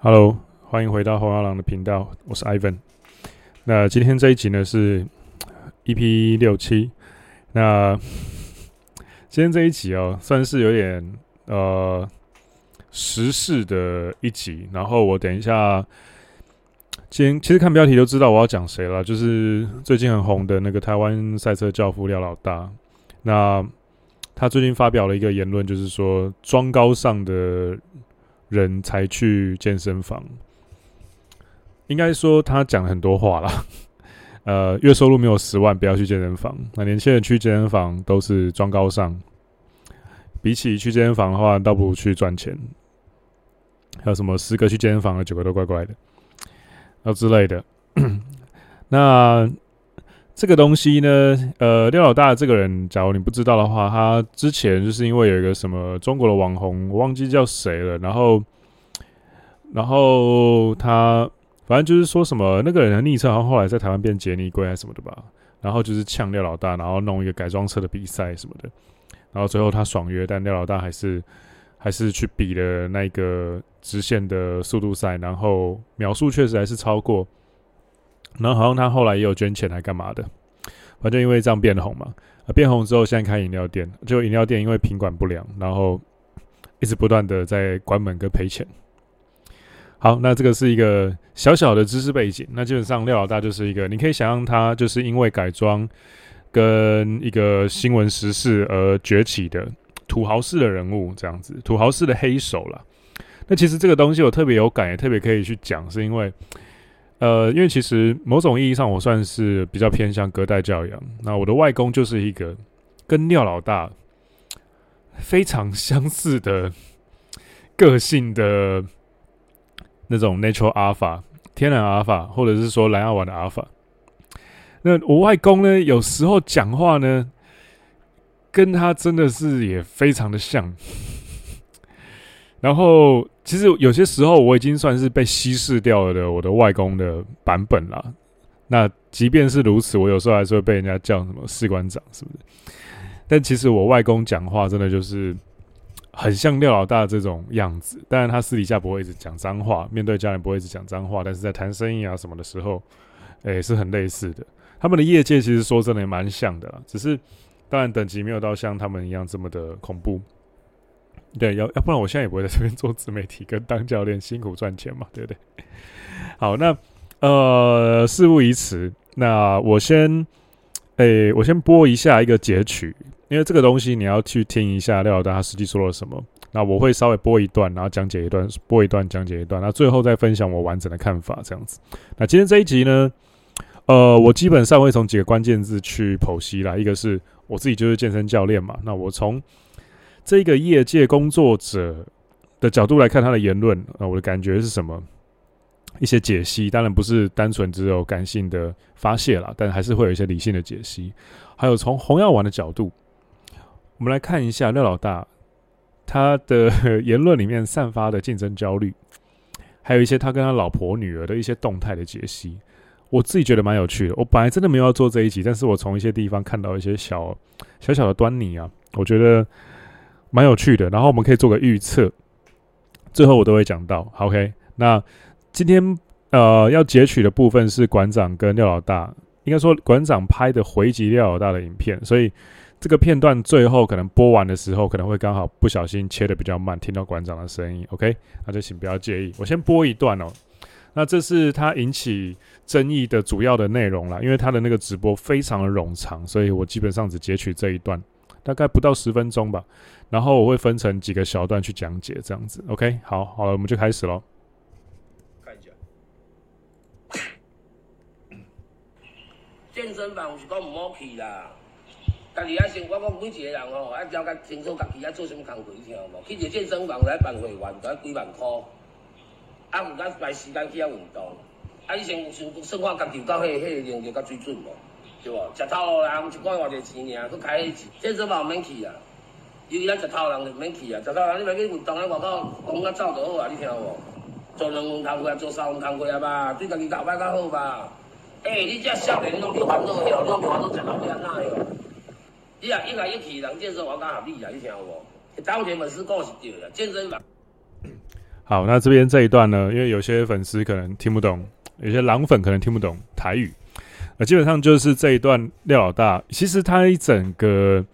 Hello，欢迎回到红阿郎的频道，我是 Ivan。那今天这一集呢是 EP 六七。那今天这一集哦，算是有点呃时事的一集。然后我等一下，今天其实看标题就知道我要讲谁了，就是最近很红的那个台湾赛车教父廖老大。那他最近发表了一个言论，就是说装高尚的。人才去健身房，应该说他讲了很多话啦。呃，月收入没有十万，不要去健身房。那年轻人去健身房都是装高尚，比起去健身房的话，倒不如去赚钱。还有什么十个去健身房的九个都怪怪的，啊之类的。那。这个东西呢，呃，廖老大这个人，假如你不知道的话，他之前就是因为有一个什么中国的网红，我忘记叫谁了，然后，然后他反正就是说什么那个人的昵称，好像后来在台湾变杰尼龟还是什么的吧，然后就是呛廖老大，然后弄一个改装车的比赛什么的，然后最后他爽约，但廖老大还是还是去比了那个直线的速度赛，然后秒数确实还是超过。然后好像他后来也有捐钱来干嘛的，反正因为这样变红嘛，啊，变红之后现在开饮料店，就饮料店因为品管不良，然后一直不断的在关门跟赔钱。好，那这个是一个小小的知识背景。那基本上廖老大就是一个，你可以想象他就是因为改装跟一个新闻时事而崛起的土豪式的人物，这样子，土豪式的黑手啦。那其实这个东西我特别有感，也特别可以去讲，是因为。呃，因为其实某种意义上，我算是比较偏向隔代教养。那我的外公就是一个跟廖老大非常相似的个性的那种 natural alpha 天然阿尔法，或者是说蓝牙丸的阿尔法。那我外公呢，有时候讲话呢，跟他真的是也非常的像。然后。其实有些时候我已经算是被稀释掉了的我的外公的版本了。那即便是如此，我有时候还是会被人家叫什么士官长，是不是？但其实我外公讲话真的就是很像廖老大这种样子。当然他私底下不会一直讲脏话，面对家人不会一直讲脏话，但是在谈生意啊什么的时候，诶，是很类似的。他们的业界其实说真的也蛮像的啦，只是当然等级没有到像他们一样这么的恐怖。对，要要不然我现在也不会在这边做自媒体跟当教练，辛苦赚钱嘛，对不对？好，那呃，事不宜迟，那我先，诶、我先播一下一个截取，因为这个东西你要去听一下廖老大他实际说了什么。那我会稍微播一段，然后讲解一段，播一段讲解一段，那最后再分享我完整的看法，这样子。那今天这一集呢，呃，我基本上会从几个关键字去剖析啦，一个是我自己就是健身教练嘛，那我从。这个业界工作者的角度来看他的言论啊，我的感觉是什么？一些解析，当然不是单纯只有感性的发泄啦，但还是会有一些理性的解析。还有从红药丸的角度，我们来看一下廖老大他的言论里面散发的竞争焦虑，还有一些他跟他老婆女儿的一些动态的解析，我自己觉得蛮有趣的。我本来真的没有要做这一集，但是我从一些地方看到一些小小小的端倪啊，我觉得。蛮有趣的，然后我们可以做个预测，最后我都会讲到。OK，那今天呃要截取的部分是馆长跟廖老大，应该说馆长拍的回击廖老大的影片，所以这个片段最后可能播完的时候，可能会刚好不小心切得比较慢，听到馆长的声音。OK，那就请不要介意，我先播一段哦。那这是他引起争议的主要的内容啦，因为他的那个直播非常的冗长，所以我基本上只截取这一段。大概不到十分钟吧，然后我会分成几个小段去讲解，这样子。OK，好，好了，我们就开始喽。看一下，健身房是讲唔好去啦，但是啊，生活讲每一个人哦，要了解清楚家己要做什么工作，你听有无？去一个健身房来办会员，就要几万块，啊，唔敢排时间去遐运动，啊，你先先算看家己有够迄迄个能力甲水准无？对不？食头人一个月偌济钱尔，佮开一次健身房免去啊！尤其咱食透人就免去啊！食透人你别去运动啊，外口讲甲走就好啊！你听有无？做两份工课，做三份工课啊吧，对家己搞歹较好吧？诶、欸，你这少年你拢去烦恼，迄你拢去烦恼食老点哪样？你啊，一来一去人健身房较合理啊！你听有无？当前本事够是对的，健身房。好，那这边这一段呢，因为有些粉丝可能听不懂，有些狼粉可能听不懂台语，那基本上就是这一段廖老大，其实他一整个，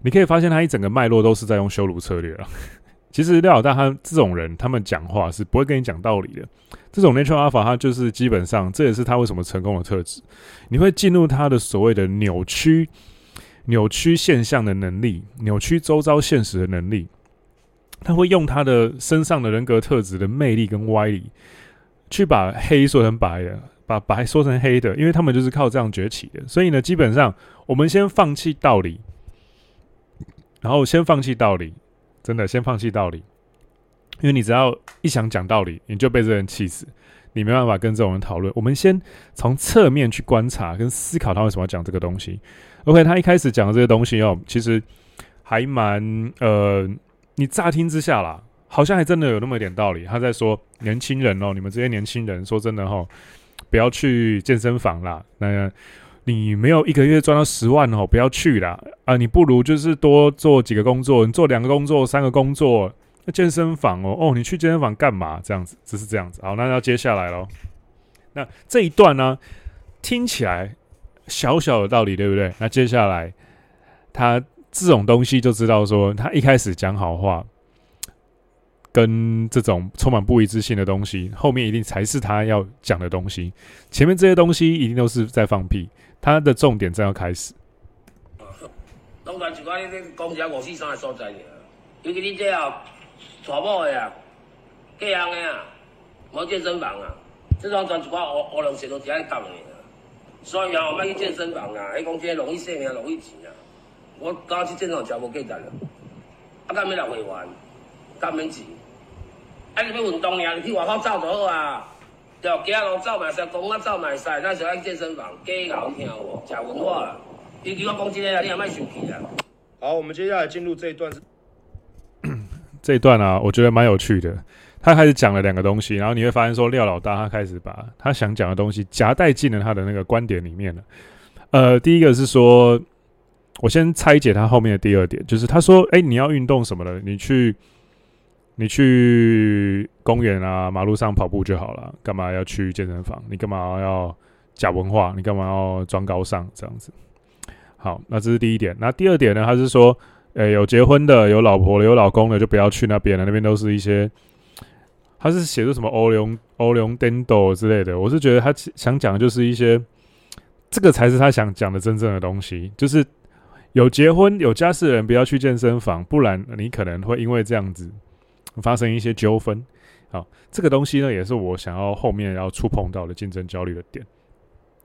你可以发现他一整个脉络都是在用羞辱策略了。其实廖老大他这种人，他们讲话是不会跟你讲道理的。这种 natural alpha，他就是基本上，这也是他为什么成功的特质。你会进入他的所谓的扭曲、扭曲现象的能力，扭曲周遭现实的能力。他会用他的身上的人格特质的魅力跟歪理，去把黑说成白的，把白说成黑的，因为他们就是靠这样崛起的。所以呢，基本上我们先放弃道理，然后先放弃道理，真的先放弃道理，因为你只要一想讲道理，你就被这人气死，你没办法跟这种人讨论。我们先从侧面去观察跟思考他为什么要讲这个东西。OK，他一开始讲的这些东西哦，其实还蛮呃。你乍听之下啦，好像还真的有那么一点道理。他在说年轻人哦，你们这些年轻人，说真的哈，不要去健身房啦。那你没有一个月赚到十万哦，不要去啦。啊！你不如就是多做几个工作，你做两个工作、三个工作。那健身房哦，哦，你去健身房干嘛？这样子，只是这样子。好，那要接下来喽。那这一段呢，听起来小小的道理，对不对？那接下来他。这种东西就知道说，他一开始讲好话，跟这种充满不一致性的东西，后面一定才是他要讲的东西。前面这些东西一定都是在放屁，他的重点正要开始。当然，就讲你这公家五四三的所在，尤其你这样娶某的啊，嫁人的啊，无健身房啊，这种全一寡乌乌龙线都只爱讲的。所以啊，我卖去健身房啊，还讲这容易生命，容易钱啊。我刚去健身房全部给单了，啊，干没来会员，干没钱，啊，你要运动呀，你去外口走就好啊，对，街路走嘛使，公园走嘛使，那时候去健身房，假搞听无，假文化啦。尤其我讲真个啊，你也卖生气啊。好，我们接下来进入这一段是，这一段啊，我觉得蛮有趣的。他开始讲了两个东西，然后你会发现说，廖老大他开始把他想讲的东西夹带进了他的那个观点里面了。呃，第一个是说。我先拆解他后面的第二点，就是他说：“哎、欸，你要运动什么的，你去，你去公园啊，马路上跑步就好了，干嘛要去健身房？你干嘛要假文化？你干嘛要装高尚？这样子。好，那这是第一点。那第二点呢？他是说，诶、有结婚的、有老婆的、有老公的，就不要去那边了，那边都是一些，他是写的什么欧龙欧龙 dendo 之类的。我是觉得他想讲的就是一些，这个才是他想讲的真正的东西，就是。”有结婚有家室的人不要去健身房，不然你可能会因为这样子发生一些纠纷。好，这个东西呢，也是我想要后面要触碰到的竞争焦虑的点。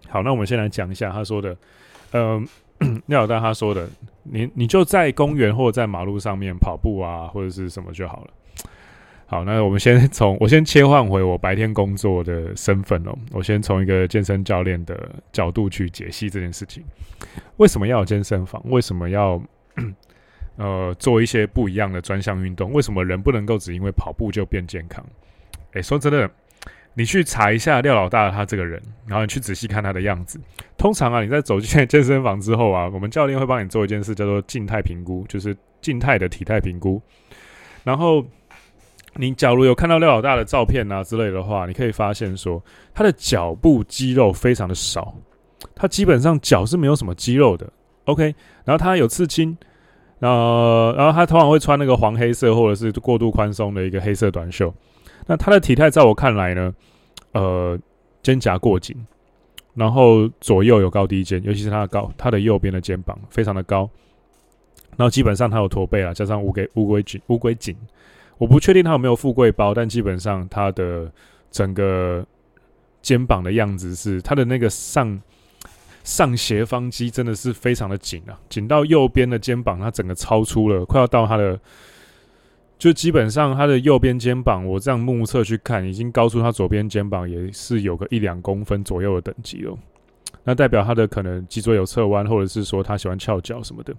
好，那我们先来讲一下他说的，嗯、呃，廖老大他说的，你你就在公园或者在马路上面跑步啊，或者是什么就好了。好，那我们先从我先切换回我白天工作的身份哦。我先从一个健身教练的角度去解析这件事情。为什么要有健身房？为什么要呃做一些不一样的专项运动？为什么人不能够只因为跑步就变健康？诶，说真的，你去查一下廖老大他这个人，然后你去仔细看他的样子。通常啊，你在走进健身房之后啊，我们教练会帮你做一件事，叫做静态评估，就是静态的体态评估，然后。你假如有看到廖老大的照片啊之类的话，你可以发现说他的脚部肌肉非常的少，他基本上脚是没有什么肌肉的。OK，然后他有刺青，呃，然后他通常会穿那个黄黑色或者是过度宽松的一个黑色短袖。那他的体态在我看来呢，呃，肩胛过紧，然后左右有高低肩，尤其是他的高，他的右边的肩膀非常的高，然后基本上他有驼背啊，加上乌龟乌龟颈乌龟颈。我不确定他有没有富贵包，但基本上他的整个肩膀的样子是他的那个上上斜方肌真的是非常的紧啊，紧到右边的肩膀，它整个超出了，快要到他的，就基本上他的右边肩膀，我这样目测去看，已经高出他左边肩膀也是有个一两公分左右的等级了。那代表他的可能脊椎有侧弯，或者是说他喜欢翘脚什么的。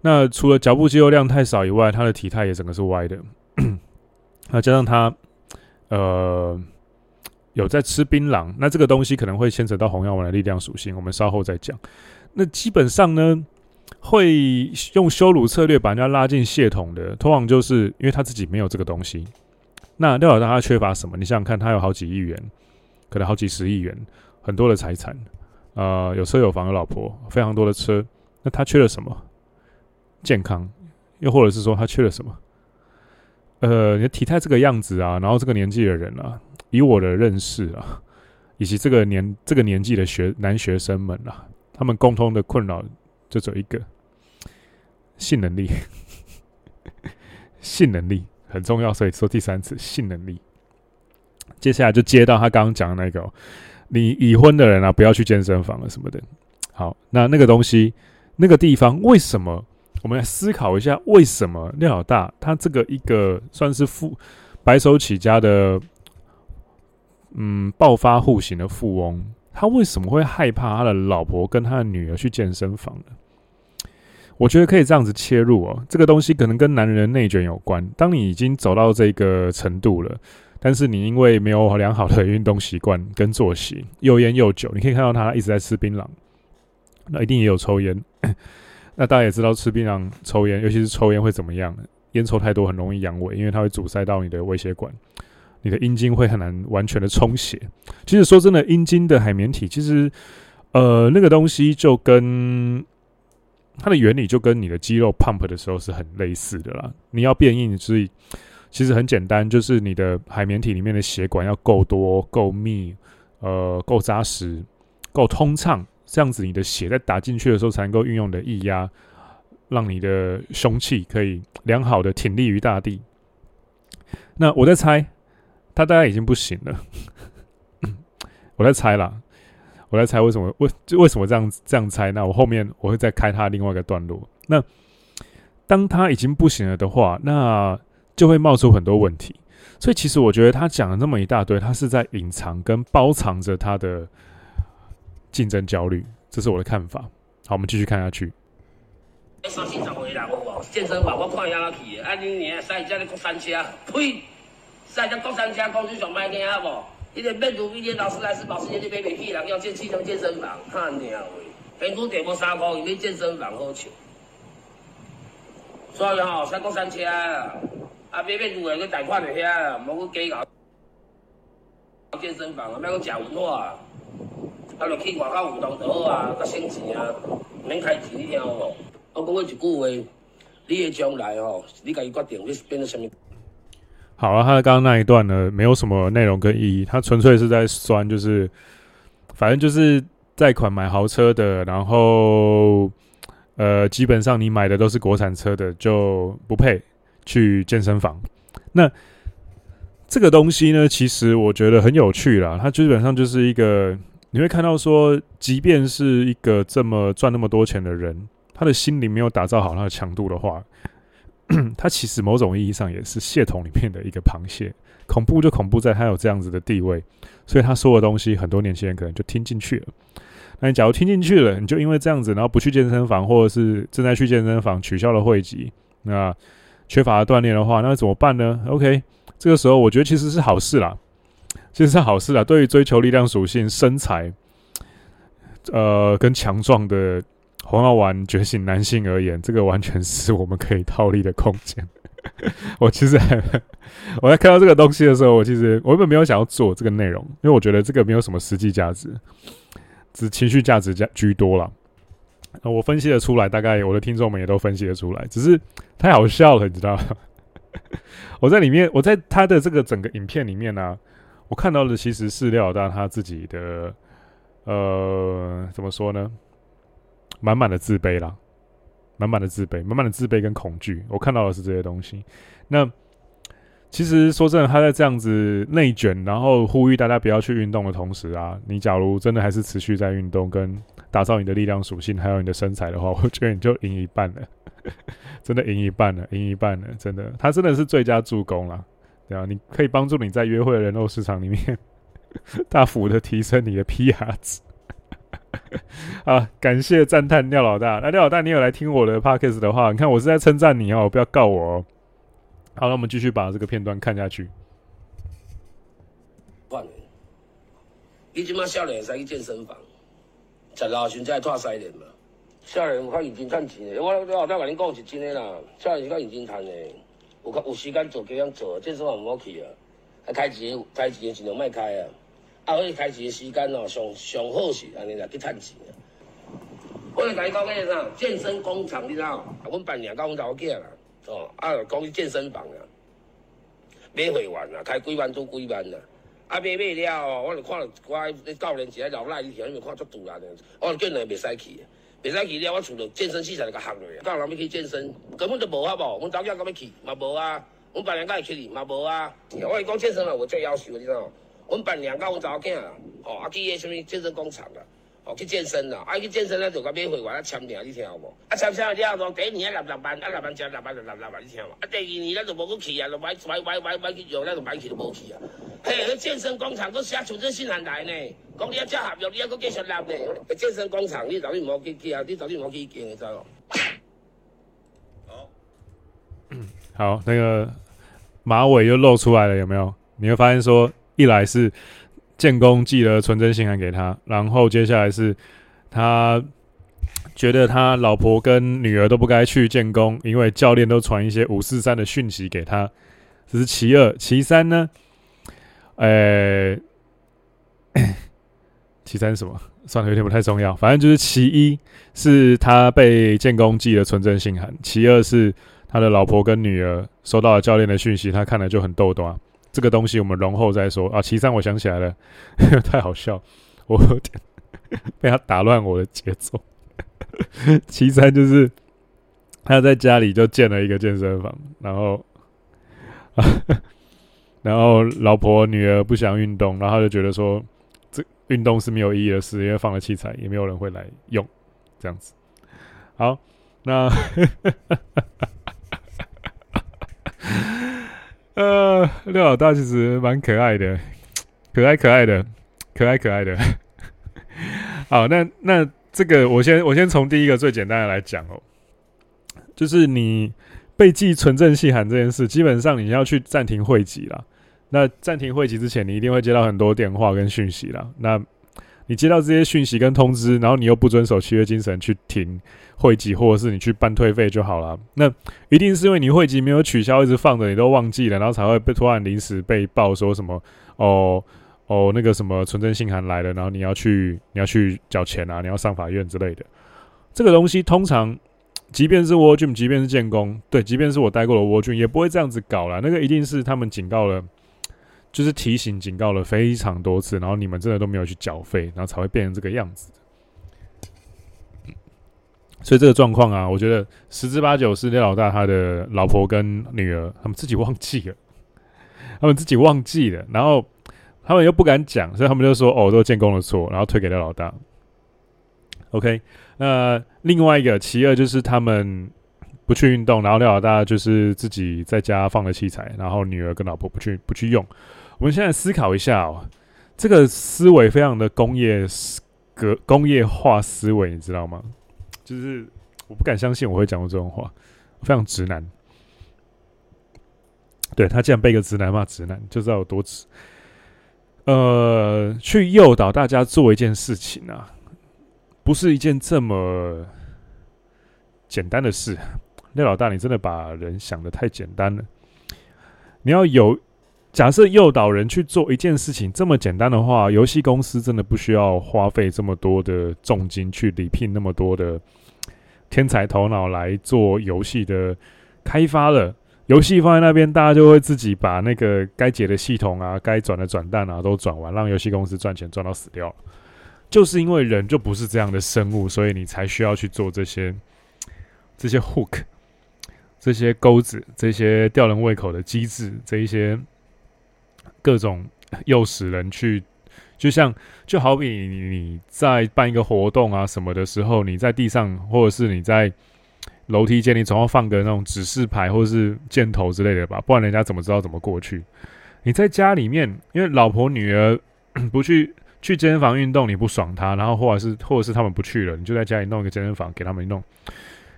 那除了脚部肌肉量太少以外，他的体态也整个是歪的。那加上他，呃，有在吃槟榔，那这个东西可能会牵扯到红药丸的力量属性，我们稍后再讲。那基本上呢，会用羞辱策略把人家拉进血统的，通常就是因为他自己没有这个东西，那廖老大他缺乏什么？你想想看，他有好几亿元，可能好几十亿元，很多的财产，呃，有车有房有老婆，非常多的车。那他缺了什么？健康，又或者是说他缺了什么？呃，你的体态这个样子啊，然后这个年纪的人啊，以我的认识啊，以及这个年这个年纪的学男学生们啊，他们共通的困扰就只有一个：性能力，性能力。很重要，所以说第三次性能力。接下来就接到他刚刚讲的那个、喔，你已婚的人啊，不要去健身房了什么的。好，那那个东西，那个地方为什么？我们来思考一下，为什么廖老大他这个一个算是富白手起家的，嗯，暴发户型的富翁，他为什么会害怕他的老婆跟他的女儿去健身房呢？我觉得可以这样子切入哦，这个东西可能跟男人的内卷有关。当你已经走到这个程度了，但是你因为没有良好的运动习惯跟作息，又烟又酒，你可以看到他一直在吃槟榔，那一定也有抽烟。那大家也知道吃槟榔、抽烟，尤其是抽烟会怎么样？烟抽太多很容易阳痿，因为它会阻塞到你的微血管，你的阴茎会很难完全的充血。其实说真的，阴茎的海绵体，其实呃那个东西就跟。它的原理就跟你的肌肉 pump 的时候是很类似的啦。你要变硬，所以其实很简单，就是你的海绵体里面的血管要够多、够密、呃，够扎实、够通畅，这样子你的血在打进去的时候才能够运用的液压，让你的胸器可以良好的挺立于大地。那我在猜，他大概已经不行了。我在猜啦。我在猜为什么为为什么这样这样猜？那我后面我会再开他另外一个段落。那当他已经不行了的话，那就会冒出很多问题。所以其实我觉得他讲了那么一大堆，他是在隐藏跟包藏着他的竞争焦虑。这是我的看法。好，我们继续看下去。健身房我看下去，啊，你年赛这的国产车，呸！赛这国产车公司上卖嘅啊不？一点变毒，一点劳斯莱斯保时捷就买不起，人要建汽车健身房，看鸟喂！平均点过三块，你健身房好笑。所以吼，三国三车啊，啊，买变毒的去贷款的遐，莫去假搞健身房啊，莫去假文化啊，就去外口运动就好啊，较省钱啊，免开钱，你听有无？我讲过一句话，你的将来吼，你家己决定你是变成什么。好了，啊，他刚刚那一段呢，没有什么内容跟意义，他纯粹是在酸，就是反正就是贷款买豪车的，然后呃，基本上你买的都是国产车的，就不配去健身房。那这个东西呢，其实我觉得很有趣啦，它基本上就是一个你会看到说，即便是一个这么赚那么多钱的人，他的心灵没有打造好他的强度的话。他其实某种意义上也是蟹桶里面的一个螃蟹，恐怖就恐怖在他有这样子的地位，所以他说的东西很多年轻人可能就听进去了。那你假如听进去了，你就因为这样子，然后不去健身房，或者是正在去健身房取消了会籍，那缺乏了锻炼的话，那怎么办呢？OK，这个时候我觉得其实是好事啦，其实是好事啦。对于追求力量属性、身材，呃，跟强壮的。红药丸觉醒男性而言，这个完全是我们可以套利的空间。我其实还 我在看到这个东西的时候，我其实我根本没有想要做这个内容，因为我觉得这个没有什么实际价值，只情绪价值加居多了。我分析的出来，大概我的听众们也都分析的出来，只是太好笑了，你知道吗？我在里面，我在他的这个整个影片里面呢、我看到的其实是廖老大他自己的，呃，怎么说呢？满满的自卑啦，满满的自卑，满满的自卑跟恐惧。我看到的是这些东西。那其实说真的，他在这样子内卷，然后呼吁大家不要去运动的同时啊，你假如真的还是持续在运动，跟打造你的力量属性，还有你的身材的话，我觉得你就赢一半了，真的赢一半了，赢一半了，真的，他真的是最佳助攻了，对啊，你可以帮助你在约会的人肉市场里面大幅的提升你的 PR 值。啊，感谢赞叹廖老大。那廖老大，你有来听我的 podcast 的话，你看我是在称赞你哦，不要告我哦。好，那我们继续把这个片段看下去。你今嘛少年使去健身房，十六岁才拖三年嘛。少年有较认真赚钱的，我廖老大跟你讲是真的啦。少年是较认真赚的，有有时间做，经常做，健身房唔好去啊。啊，开钱开钱尽量莫开啊。啊，迄开钱的时间哦，上上好是安尼来去赚钱。我来甲你讲个啥？健身工厂，你知道？啊，阮办两个阮查某囝啦，哦，啊，讲去健身房啊，买会员啊，开几万做几万啊。啊，买买了哦，我就看了我教练一个老赖，你听你有看足突然的，我叫人袂使去，袂使去了，我除了健身器材就个行落啊。教人要去健身，根本就无好无，阮查某囝敢要去嘛无啊，阮办两个会去哩嘛无啊。我跟你讲健身啊，我最要求，你知道？阮办两个阮查某囝啦，哦，啊去个什么健身工厂啦，吼去健身啦，啊去健身咧就甲买会员啊签名，你听有无？啊签签了后，第一年啊六六万，啊六万加六万六六万，你听有无？啊第二年咱就无去去啊，就买买买买买去用，咱就买去就无去啊。嘿，那健身工厂都写存证信函来呢，讲你要加合约，你要搁继续纳呢。健身工厂你早点唔好去去啊，你早点唔好去见，你知道？好，嗯，好，那个马尾又露出来了，有没有？你会发现说。一来是建工寄了纯真信函给他，然后接下来是他觉得他老婆跟女儿都不该去建工，因为教练都传一些五四三的讯息给他，这是其二。其三呢？呃，其三什么？算了，有点不太重要。反正就是其一是他被建工寄了存证信函，其二是他的老婆跟女儿收到了教练的讯息，他看了就很逗逗啊。这个东西我们容后再说啊。其三，我想起来了，太好笑，我有点 被他打乱我的节奏。其三就是他在家里就建了一个健身房，然后啊，然后老婆女儿不想运动，然后就觉得说这运动是没有意义的事，因为放了器材也没有人会来用，这样子。好，那。呃，廖老大其实蛮可爱的，可爱可爱的，可爱可爱的。好，那那这个我先我先从第一个最简单的来讲哦，就是你被寄存证信函这件事，基本上你要去暂停会籍啦。那暂停会籍之前，你一定会接到很多电话跟讯息啦。那你接到这些讯息跟通知，然后你又不遵守契约精神去停会籍，或者是你去办退费就好了。那一定是因为你会籍没有取消，一直放着，你都忘记了，然后才会被突然临时被报说什么哦哦那个什么存证信函来了，然后你要去你要去缴钱啊，你要上法院之类的。这个东西通常，即便是 World Gym，即便是建工，对，即便是我待过的 World Gym，也不会这样子搞啦。那个一定是他们警告了。就是提醒、警告了非常多次，然后你们真的都没有去缴费，然后才会变成这个样子。所以这个状况啊，我觉得十之八九是廖老大他的老婆跟女儿他们自己忘记了，他们自己忘记了，然后他们又不敢讲，所以他们就说：“哦，都是建工的错。”然后推给廖老大。OK，那另外一个其二就是他们不去运动，然后廖老大就是自己在家放了器材，然后女儿跟老婆不去不去用。我们现在思考一下哦，这个思维非常的工业革工业化思维，你知道吗？就是我不敢相信我会讲过这种话，非常直男。对，他竟然被一个直男骂直男，就知道有多直。呃，去诱导大家做一件事情啊，不是一件这么简单的事。那老大，你真的把人想的太简单了。你要有。假设诱导人去做一件事情这么简单的话，游戏公司真的不需要花费这么多的重金去礼聘那么多的天才头脑来做游戏的开发了。游戏放在那边，大家就会自己把那个该解的系统啊、该转的转蛋啊都转完，让游戏公司赚钱赚到死掉。就是因为人就不是这样的生物，所以你才需要去做这些这些 hook、这些钩子、这些吊人胃口的机制、这一些。各种诱使人去，就像就好比你在办一个活动啊什么的时候，你在地上或者是你在楼梯间，你总要放个那种指示牌或者是箭头之类的吧，不然人家怎么知道怎么过去？你在家里面，因为老婆女儿 不去去健身房运动，你不爽他，然后或者是或者是他们不去了，你就在家里弄一个健身房给他们弄。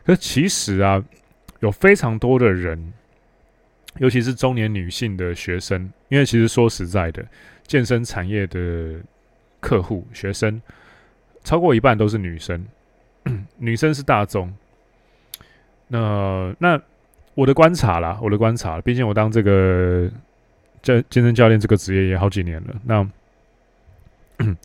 可其实啊，有非常多的人。尤其是中年女性的学生，因为其实说实在的，健身产业的客户学生超过一半都是女生，女生是大众。那那我的观察啦，我的观察，毕竟我当这个这健身教练这个职业也好几年了。那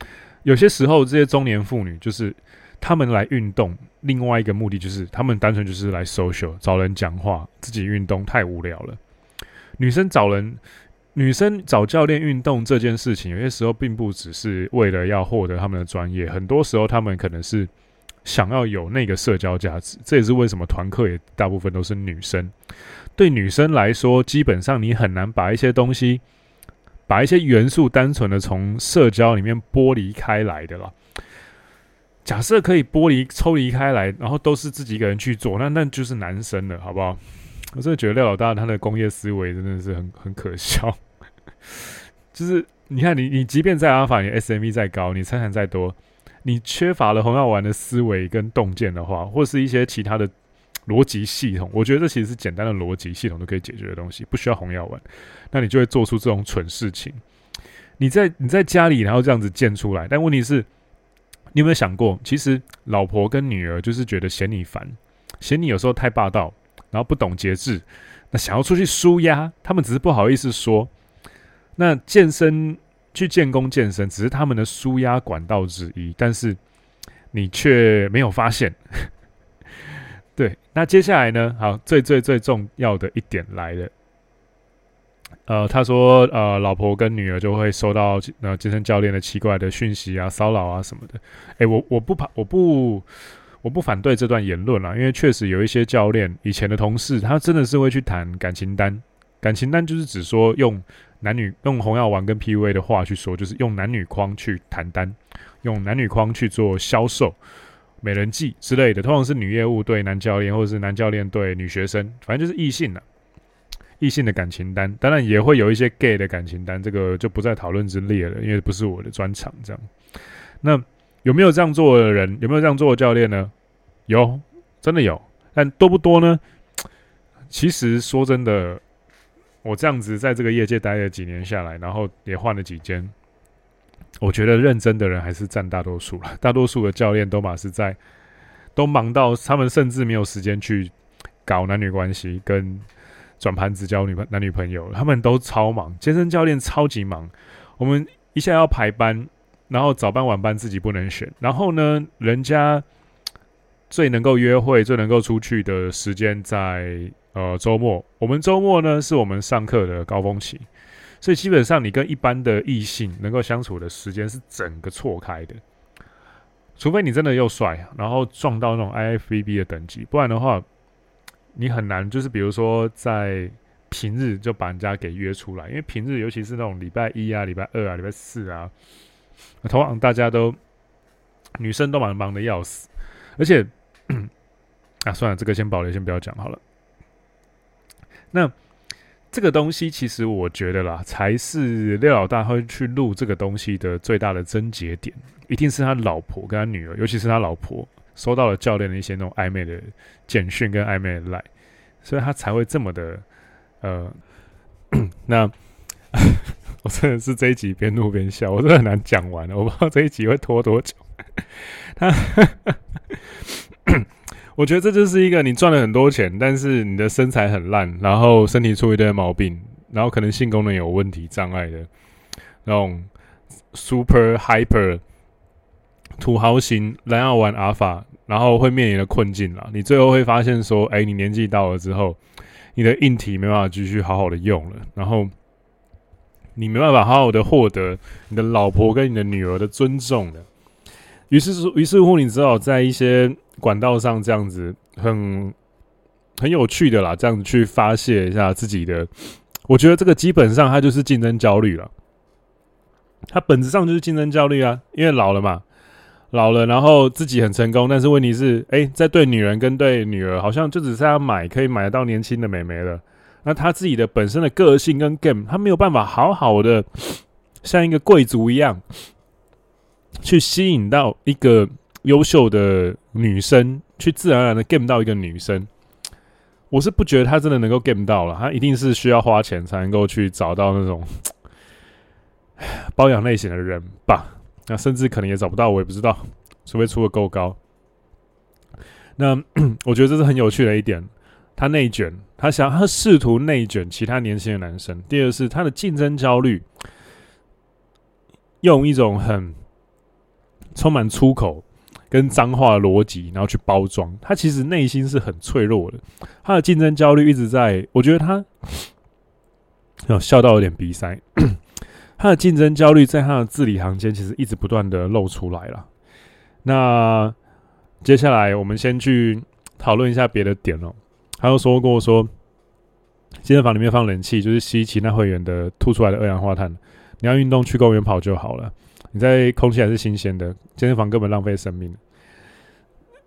有些时候，这些中年妇女就是他们来运动，另外一个目的就是他们单纯就是来 social，找人讲话，自己运动太无聊了。女生找人，女生找教练运动这件事情，有些时候并不只是为了要获得他们的专业，很多时候他们可能是想要有那个社交价值。这也是为什么团课也大部分都是女生。对女生来说，基本上你很难把一些东西，把一些元素单纯的从社交里面剥离开来的啦。假设可以剥离、抽离开来，然后都是自己一个人去做，那那就是男生了，好不好？我真的觉得廖老大他的工业思维真的是很很可笑。就是你看你，你即便在阿尔法，你 SME 再高，你参赛再多，你缺乏了红药丸的思维跟洞见的话，或是一些其他的。逻辑系统，我觉得这其实是简单的逻辑系统都可以解决的东西，不需要红药丸，那你就会做出这种蠢事情。你在你在家里，然后这样子建出来，但问题是，你有没有想过，其实老婆跟女儿就是觉得嫌你烦，嫌你有时候太霸道，然后不懂节制，那想要出去舒压，他们只是不好意思说。那健身去建功健身，只是他们的舒压管道之一，但是你却没有发现。对，那接下来呢？好，最最最重要的一点来了。呃，他说，呃，老婆跟女儿就会收到呃健身教练的奇怪的讯息啊、骚扰啊什么的。诶，我我不怕，我不我不反对这段言论啦，因为确实有一些教练以前的同事，他真的是会去谈感情单。感情单就是指说用男女用红药丸跟 PUA 的话去说，就是用男女框去谈单，用男女框去做销售。美人计之类的，通常是女业务对男教练，或者是男教练对女学生，反正就是异性的异性的感情单。当然也会有一些 gay 的感情单，这个就不在讨论之列了，因为不是我的专长。这样，那有没有这样做的人？有没有这样做的教练呢？有，真的有。但多不多呢？其实说真的，我这样子在这个业界待了几年下来，然后也换了几间。我觉得认真的人还是占大多数了，大多数的教练都嘛是在都忙到他们甚至没有时间去搞男女关系跟转盘子交女朋男女朋友，他们都超忙，健身教练超级忙。我们一下要排班，然后早班晚班自己不能选，然后呢，人家最能够约会、最能够出去的时间在呃周末，我们周末呢是我们上课的高峰期。所以基本上，你跟一般的异性能够相处的时间是整个错开的，除非你真的又帅，然后撞到那种 IFBB 的等级，不然的话，你很难。就是比如说在平日就把人家给约出来，因为平日尤其是那种礼拜一啊、礼拜二啊、礼拜四啊，通常大家都女生都蛮忙的要死，而且 啊，算了，这个先保留，先不要讲好了。那。这个东西其实我觉得啦，才是廖老大会去录这个东西的最大的症结点，一定是他老婆跟他女儿，尤其是他老婆收到了教练的一些那种暧昧的简讯跟暧昧的赖，所以他才会这么的呃，那我真的是这一集边录边笑，我真的很难讲完了，我不知道这一集会拖多久。他。我觉得这就是一个你赚了很多钱，但是你的身材很烂，然后身体出一堆毛病，然后可能性功能有问题障碍的那种 super hyper 土豪型蓝药丸阿法，然后会面临的困境啦。你最后会发现说，哎，你年纪到了之后，你的硬体没办法继续好好的用了，然后你没办法好好的获得你的老婆跟你的女儿的尊重的。于是，于是乎，你只好在一些管道上这样子很很有趣的啦，这样子去发泄一下自己的。我觉得这个基本上它就是竞争焦虑了，它本质上就是竞争焦虑啊，因为老了嘛，老了，然后自己很成功，但是问题是，哎、在对女人跟对女儿，好像就只是要买可以买得到年轻的美眉了。那他自己的本身的个性跟 game，他没有办法好好的 像一个贵族一样。去吸引到一个优秀的女生，去自然而然的 game 到一个女生，我是不觉得他真的能够 game 到了，他一定是需要花钱才能够去找到那种 包养类型的人吧？那甚至可能也找不到，我也不知道，除非出的够高。那 我觉得这是很有趣的一点。他内卷，他想他试图内卷其他年轻的男生。第二是他的竞争焦虑，用一种很充满粗口跟脏话的逻辑，然后去包装。他其实内心是很脆弱的，他的竞争焦虑一直在。我觉得他，哦，笑到有点鼻塞。他的竞争焦虑在他的字里行间，其实一直不断的露出来了。那接下来我们先去讨论一下别的点哦。他又说过说，健身房里面放冷气，就是吸其他会员的吐出来的二氧化碳。你要运动去公园跑就好了，你在空气还是新鲜的，健身房根本浪费生命。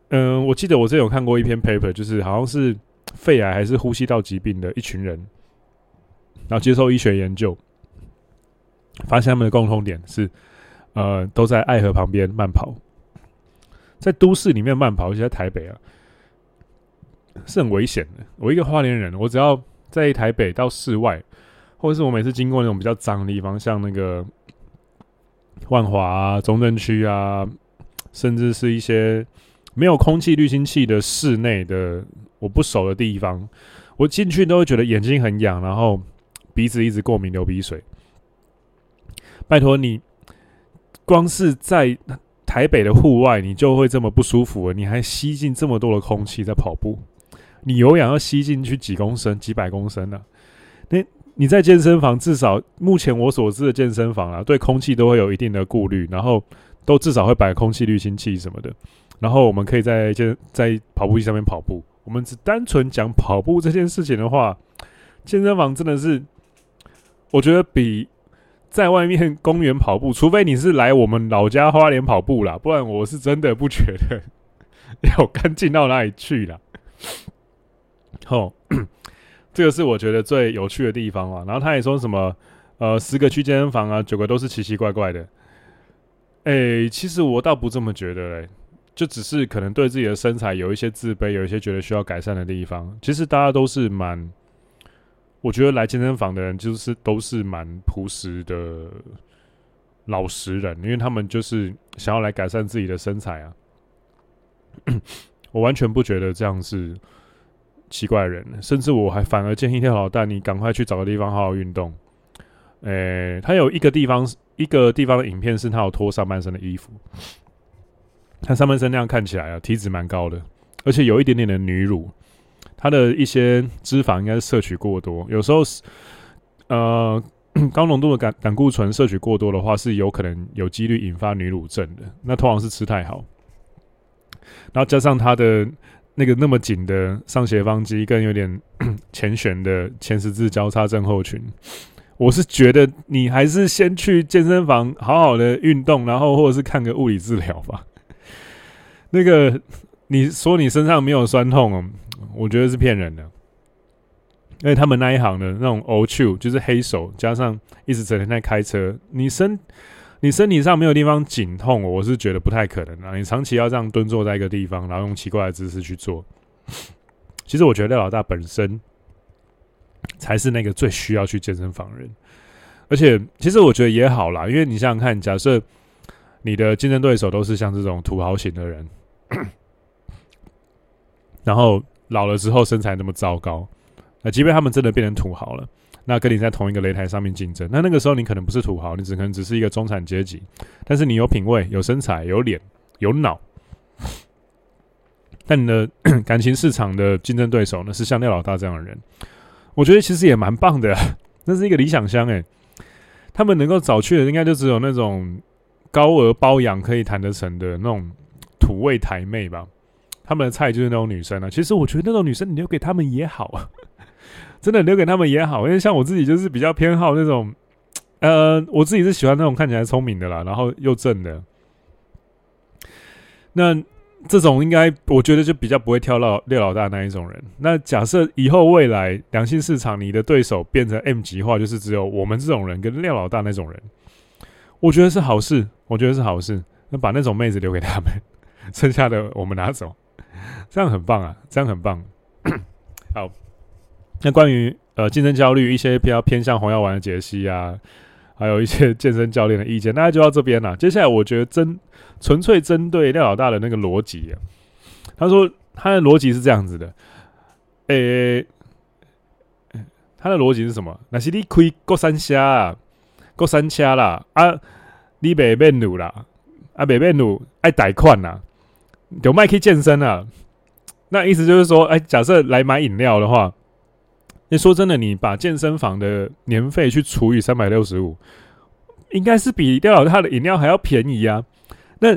嗯，我记得我之前有看过一篇 paper，就是好像是肺癌还是呼吸道疾病的一群人，然后接受医学研究。发现他们的共同点是，呃，都在爱河旁边慢跑，在都市里面慢跑，而且在台北啊，是很危险的。我一个花莲人，我只要在台北到室外，或者是我每次经过那种比较脏的地方，像那个万华啊、中正区啊，甚至是一些没有空气滤清器的室内的我不熟的地方，我进去都会觉得眼睛很痒，然后鼻子一直过敏、流鼻水。拜托你，光是在台北的户外，你就会这么不舒服。你还吸进这么多的空气在跑步，你有氧要吸进去几公升、几百公升呢、啊？那你在健身房，至少目前我所知的健身房啊，对空气都会有一定的顾虑，然后都至少会摆空气滤清器什么的。然后我们可以在健在跑步机上面跑步。我们只单纯讲跑步这件事情的话，健身房真的是，我觉得比。在外面公园跑步，除非你是来我们老家花莲跑步啦，不然我是真的不觉得 要干净到哪里去啦了。好，这个是我觉得最有趣的地方啊。然后他也说什么，呃，十个去健身房啊，九个都是奇奇怪怪的。哎、其实我倒不这么觉得嘞、就只是可能对自己的身材有一些自卑，有一些觉得需要改善的地方。其实大家都是蛮。我觉得来健身房的人就是都是蛮朴实的老实人，因为他们就是想要来改善自己的身材啊。我完全不觉得这样是奇怪人，甚至我还反而建议廖老大，你赶快去找个地方好好运动。诶、他有一个地方，一个地方的影片是他有脱上半身的衣服，他上半身那样看起来啊，体脂蛮高的，而且有一点点的女乳。他的一些脂肪应该是摄取过多，有时候是呃 高浓度的胆胆固醇摄取过多的话，是有可能有几率引发女乳症的。那通常是吃太好，然后加上他的那个那么紧的上斜方肌，跟有点 前旋的前十字交叉症候群，我是觉得你还是先去健身房好好的运动，然后或者是看个物理治疗吧。那个你说你身上没有酸痛哦？我觉得是骗人的，因为他们那一行的那种 old shoe 就是黑手，加上一直整天在开车，你身你身体上没有地方紧痛，我是觉得不太可能啊。你长期要这样蹲坐在一个地方，然后用奇怪的姿势去做，其实我觉得老大本身才是那个最需要去健身房人。而且，其实我觉得也好啦，因为你想想看，假设你的竞争对手都是像这种土豪型的人，然后。老了之后身材那么糟糕，那即便他们真的变成土豪了，那跟你在同一个擂台上面竞争，那那个时候你可能不是土豪，你只可能只是一个中产阶级，但是你有品味、有身材、有脸、有脑。但你的 感情市场的竞争对手呢，是像廖老大这样的人，我觉得其实也蛮棒的，那是一个理想乡诶。他们能够找去的，应该就只有那种高额包养可以谈得成的那种土味台妹吧。他们的菜就是那种女生啊，其实我觉得那种女生你留给他们也好啊，真的留给他们也好，因为像我自己就是比较偏好那种，呃，我自己是喜欢那种看起来聪明的啦，然后又正的。那这种应该我觉得就比较不会挑到廖老大那一种人。那假设以后未来良性市场你的对手变成 M 级化，就是只有我们这种人跟廖老大那种人，我觉得是好事，我觉得是好事。那把那种妹子留给他们，剩下的我们拿走。这样很棒啊，这样很棒。好，那关于呃竞争焦虑，一些比较偏向红药丸的解析啊，还有一些 健身教练的意见，大家就到这边了。接下来，我觉得针纯粹针对廖老大的那个逻辑啊，他说他的逻辑是这样子的：诶，他的逻辑是什么？那是你开国产车啊，国产车啦，啊，你袂免路啦，啊，袂免路爱贷款呐，就卖去健身啊。那意思就是说，哎，假设来买饮料的话，那说真的，你把健身房的年费去除以三百六十五，应该是比廖老大的饮料还要便宜啊。那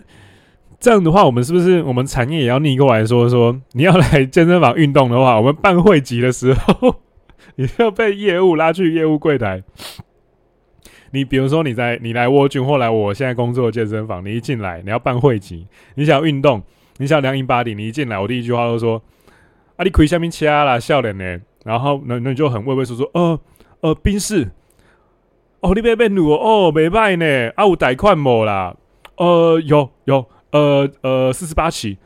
这样的话，我们是不是我们产业也要逆过来说说，你要来健身房运动的话，我们办会籍的时候，你要被业务拉去业务柜台。你比如说你在你来沃郡或来我现在工作的健身房，你一进来你要办会籍，你想运动。你想量 InBody，你一进来，我第一句话就说：“啊，你开什么车啦，笑脸呢？”然后那那你就很畏畏缩缩，呃呃，宾士，哦，你别变路哦，没卖呢，啊，有贷款没啦？呃，有有，呃呃，四十八期，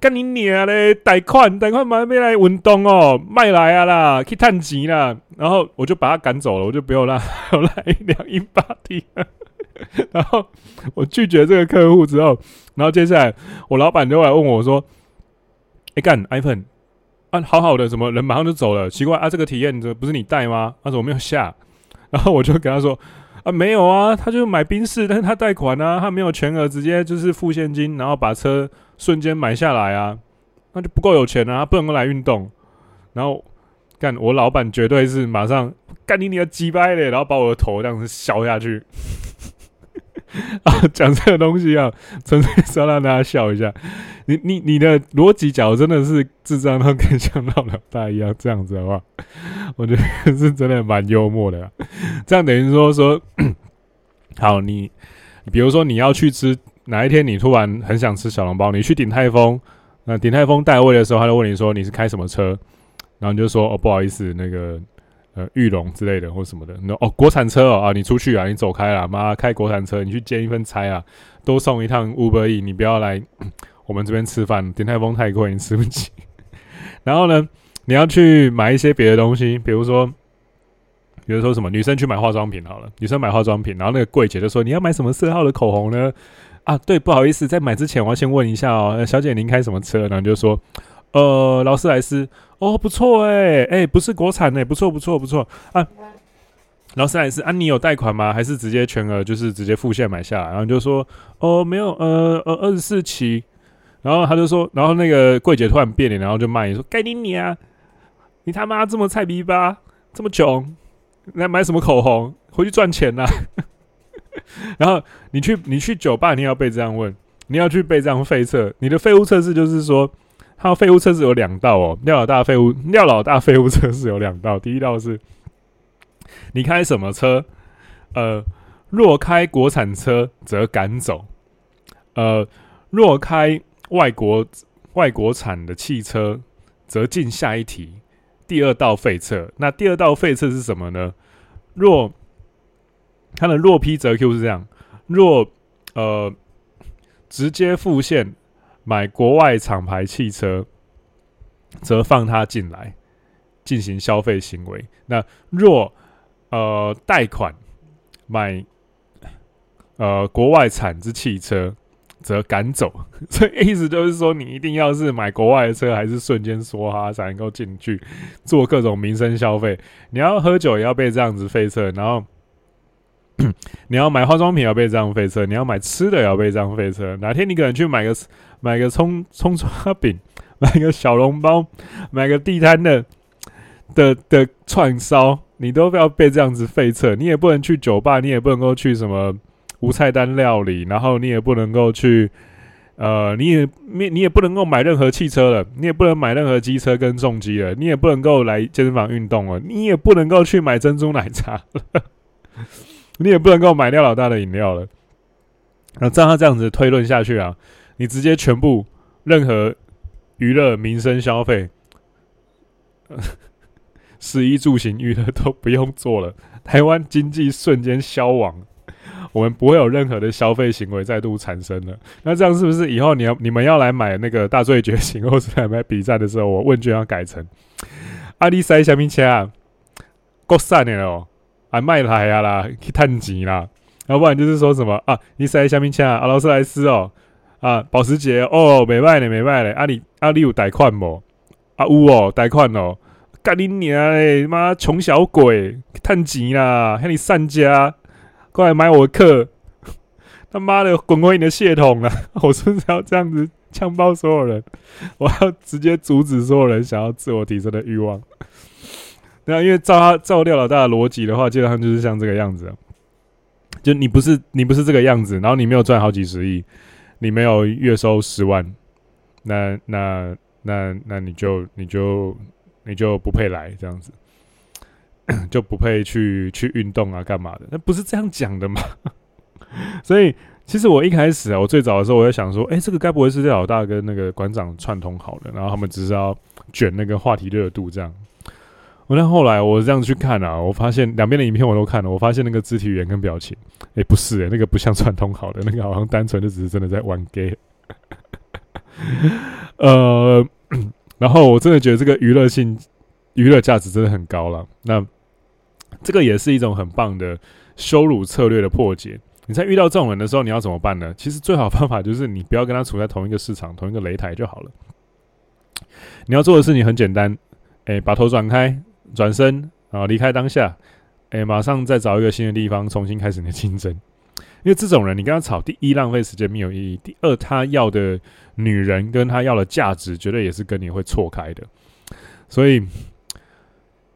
干你娘嘞，贷款贷款买没来运动哦，卖来啊啦，去探钱啦。然后我就把他赶走了，我就不用让他来量 InBody。然后我拒绝这个客户之后，然后接下来我老板就来问我说：“哎干，iPhone 啊，好好的，怎么人马上就走了？奇怪啊，这个体验这不是你带吗？他说我没有下。”然后我就跟他说：“啊，没有啊，他就买宾士，但是他贷款啊，他没有全额直接就是付现金，然后把车瞬间买下来啊，那就不够有钱啊，不能够来运动。”然后干，我老板绝对是马上干你你的鸡掰嘞，然后把我的头这样子削下去。啊，讲这个东西啊，纯粹是要让大家笑一下。你、你、你的逻辑，角真的是智障到跟像老大一样这样子的话，我觉得是真的蛮幽默的。这样等于说说，好，你比如说你要去吃哪一天，你突然很想吃小笼包，你去鼎泰丰，那鼎泰丰带位的时候，他就问你说你是开什么车，然后你就说哦，不好意思，那个。呃，玉龙之类的或什么的，那哦，国产车哦啊，你出去啊，你走开啦，妈开国产车，你去兼一份差啊，多送一趟 Uber E，你不要来我们这边吃饭，鼎泰丰太贵，你吃不起。然后呢，你要去买一些别的东西，比如说，比如说什么，女生去买化妆品好了，女生买化妆品，然后那个柜姐就说，你要买什么色号的口红呢？啊，对，不好意思，在买之前我要先问一下哦，小姐您开什么车？然后就说。呃，劳斯莱斯哦，不错哎，哎，不是国产哎，不错不错不错啊。劳斯莱斯啊，你有贷款吗？还是直接全额就是直接付现买下来？然后就说哦，没有，呃呃，二十四期。然后他就说，然后那个柜姐突然变脸，然后就骂你说：“该你你啊，你他妈这么菜逼吧，这么穷，来买什么口红？回去赚钱呐、”然后你去你去酒吧，你要被这样问，你要去被这样废测，你的废物测试就是说。他废物测试有两道哦，廖老大废物廖老大废物测试有两道。第一道是，你开什么车？呃，若开国产车则赶走，呃，若开外国外国产的汽车则进下一题。第二道废测，那第二道废测是什么呢？若它的若 P 则 Q 是这样，若呃直接复现。买国外厂牌汽车，则放他进来进行消费行为。那若呃贷款买呃国外产之汽车，则赶走。所以意思就是说，你一定要是买国外的车，还是瞬间梭哈才能够进去做各种民生消费。你要喝酒也要被这样子废车，然后。你要买化妆品要被这样废车，你要买吃的也要被这样废车。哪天你可能去买个买个葱葱抓饼，买个小笼包，买个地摊的的的串烧，你都要被这样子废车。你也不能去酒吧，你也不能够去什么无菜单料理，然后你也不能够去呃，你也你你也不能够买任何汽车了，你也不能买任何机车跟重机了，你也不能够来健身房运动了，你也不能够去买珍珠奶茶了。你也不能够买廖老大的饮料了。那照他这样子推论下去啊，你直接全部任何娱乐、民生消费、食衣住行娱乐都不用做了，台湾经济瞬间消亡，我们不会有任何的消费行为再度产生了。那这样是不是以后你要你们要来买那个大醉觉醒，或是来买比赛的时候，我问卷要改成阿里塞小米车啊，国产的哦。啊，卖来啊啦，去探钱啦，要不然就是说什么啊？你塞下面签啊？劳斯莱斯哦，啊，保时捷哦，没卖嘞，没卖嘞。阿里阿里有贷款不？啊有哦，贷款哦，干你娘嘞，妈穷小鬼，去探钱啦，害你散家，过来买我的课，他妈的滚回你的血统了！我是不是要这样子枪爆所有人？我要直接阻止所有人想要自我提升的欲望。那因为照他照廖老大的逻辑的话，基本上就是像这个样子，就你不是你不是这个样子，然后你没有赚好几十亿，你没有月收十万，那那。那那你就你就你就不配来这样子，就不配去去运动啊，干嘛的？那不是这样讲的嘛？所以其实我一开始啊，我最早的时候我在想说，哎、这个该不会是廖老大跟那个馆长串通好了，然后他们只是要卷那个话题热度这样。我那后来我这样去看啊，我发现两边的影片我都看了，我发现那个肢体语言跟表情，哎、不是哎、那个不像串通好的，那个好像单纯就只是真的在玩 gay。呃。然后我真的觉得这个娱乐性、娱乐价值真的很高了。那这个也是一种很棒的羞辱策略的破解。你在遇到这种人的时候，你要怎么办呢？其实最好方法就是你不要跟他处在同一个市场、同一个擂台就好了。你要做的事情很简单，哎，把头转开，转身，然后离开当下，哎，马上再找一个新的地方重新开始你的竞争。因为这种人，你跟他吵，第一浪费时间没有意义，第二他要的女人跟他要的价值，绝对也是跟你会错开的。所以，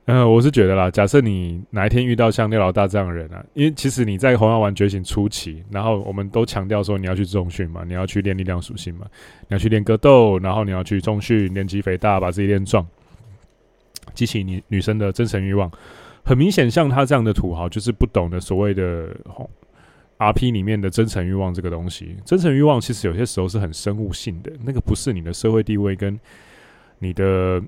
呃，我是觉得啦，假设你哪一天遇到像廖老大这样的人啊，因为其实你在红药丸觉醒初期，然后我们都强调说你要去重训嘛，你要去练力量属性嘛，你要去练格斗，然后你要去重训练肌肥大，把自己练壮，激起你女生的真诚欲望。很明显，像他这样的土豪，就是不懂得所谓的。R P 里面的真诚欲望这个东西，真诚欲望其实有些时候是很生物性的，那个不是你的社会地位跟你的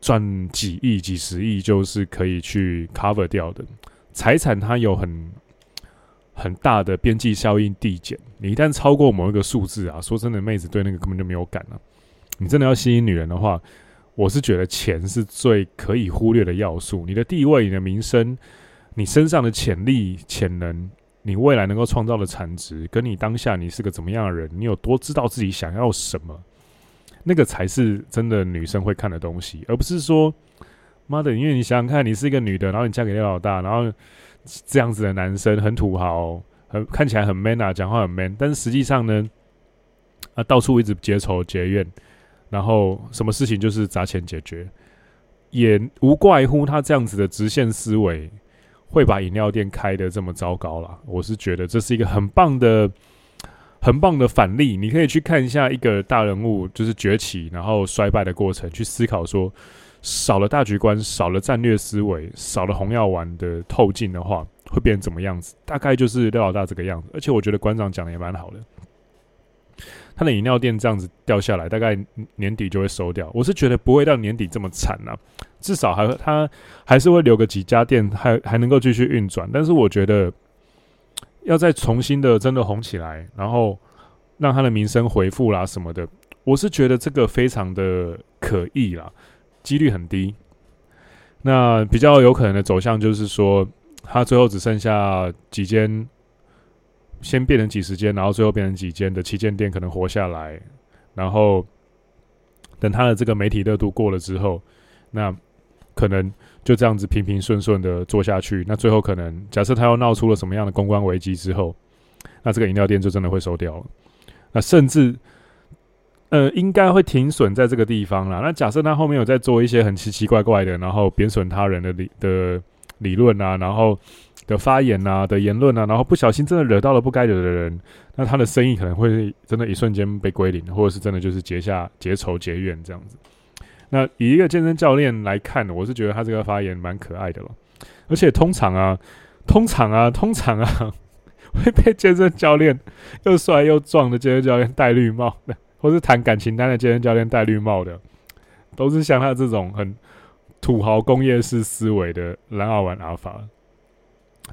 赚几亿、几十亿就是可以去 cover 掉的。财产它有很很大的边际效应递减，你一旦超过某一个数字啊，说真的，妹子对那个根本就没有感了。你真的要吸引女人的话，我是觉得钱是最可以忽略的要素。你的地位、你的名声、你身上的潜力、潜能。你未来能够创造的产值，跟你当下你是个怎么样的人，你有多知道自己想要什么，那个才是真的女生会看的东西，而不是说，妈的，因为你想想看，你是一个女的，然后你嫁给廖老大，然后这样子的男生很土豪，很看起来很 man 啊，讲话很 man，但是实际上呢，啊，到处一直结仇结怨，然后什么事情就是砸钱解决，也无怪乎他这样子的直线思维。会把饮料店开得这么糟糕了，我是觉得这是一个很棒的、很棒的反例。你可以去看一下一个大人物就是崛起然后衰败的过程，去思考说，少了大局观、少了战略思维、少了红药丸的透镜的话，会变成怎么样子？大概就是廖老大这个样子。而且我觉得馆长讲的也蛮好的。他的饮料店这样子掉下来，大概年底就会收掉。我是觉得不会到年底这么惨啊，至少还他还是会留个几家店，还还能够继续运转。但是我觉得要再重新的真的红起来，然后让他的名声恢复啦什么的，我是觉得这个非常的可疑啦，几率很低。那比较有可能的走向就是说，他最后只剩下几间。先变成几十间，然后最后变成几间的旗舰店可能活下来，然后等他的这个媒体热度过了之后，那可能就这样子平平顺顺的做下去。那最后可能假设他又闹出了什么样的公关危机之后，那这个饮料店就真的会收掉了。那甚至呃应该会停损在这个地方了。那假设他后面有在做一些很奇奇怪怪的，然后贬损他人的理的理论啊，然后。的发言啊，的言论啊，然后不小心真的惹到了不该惹的人，那他的生意可能会真的一瞬间被归零，或者是真的就是结下结仇结怨这样子。那以一个健身教练来看，我是觉得他这个发言蛮可爱的了。而且通常啊，通常啊，通常啊，会被健身教练又帅又壮的健身教练戴绿帽的，或是谈感情单的健身教练戴绿帽的，都是像他这种很土豪工业式思维的蓝奥玩阿尔法。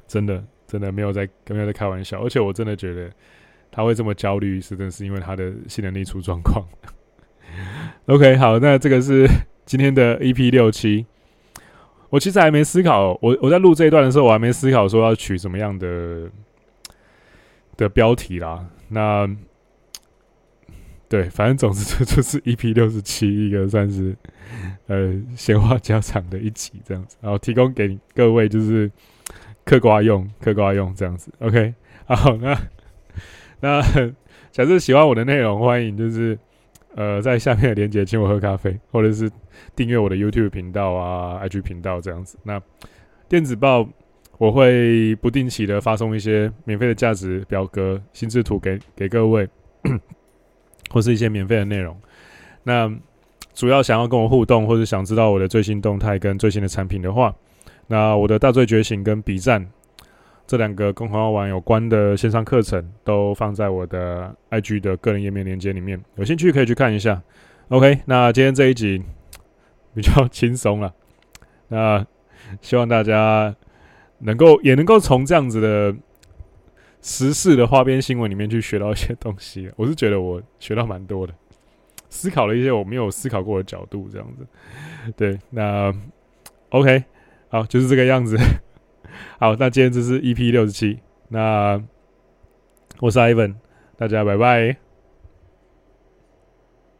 真的，真的没有在没有在开玩笑，而且我真的觉得他会这么焦虑，是真是因为他的性能力出状况。OK，好，那这个是今天的 EP 六七。我其实还没思考，我我在录这一段的时候，我还没思考说要取什么样的的标题啦。那对，反正总之这就是 EP 六十七一个算是呃闲话家常的一集这样子，然后提供给各位就是嗑瓜用，嗑瓜用这样子。OK，好，那那假设喜欢我的内容，欢迎就是呃在下面的链接请我喝咖啡，或者是订阅我的 YouTube 频道啊、IG 频道这样子。那电子报我会不定期的发送一些免费的价值表格、心智图给给各位。或是一些免费的内容，那主要想要跟我互动，或者想知道我的最新动态跟最新的产品的话，那我的大罪觉醒跟笔战这两个跟红药丸有关的线上课程都放在我的 IG 的个人页面链接里面，有兴趣可以去看一下。OK，那今天这一集比较轻松了，那希望大家能够也能够从这样子的。时事的花边新闻里面去学到一些东西，我是觉得我学到蛮多的，思考了一些我没有思考过的角度，这样子。对，那 OK，好，就是这个样子。好，那今天这是 EP 六十七，那我是 Ivan，大家拜拜。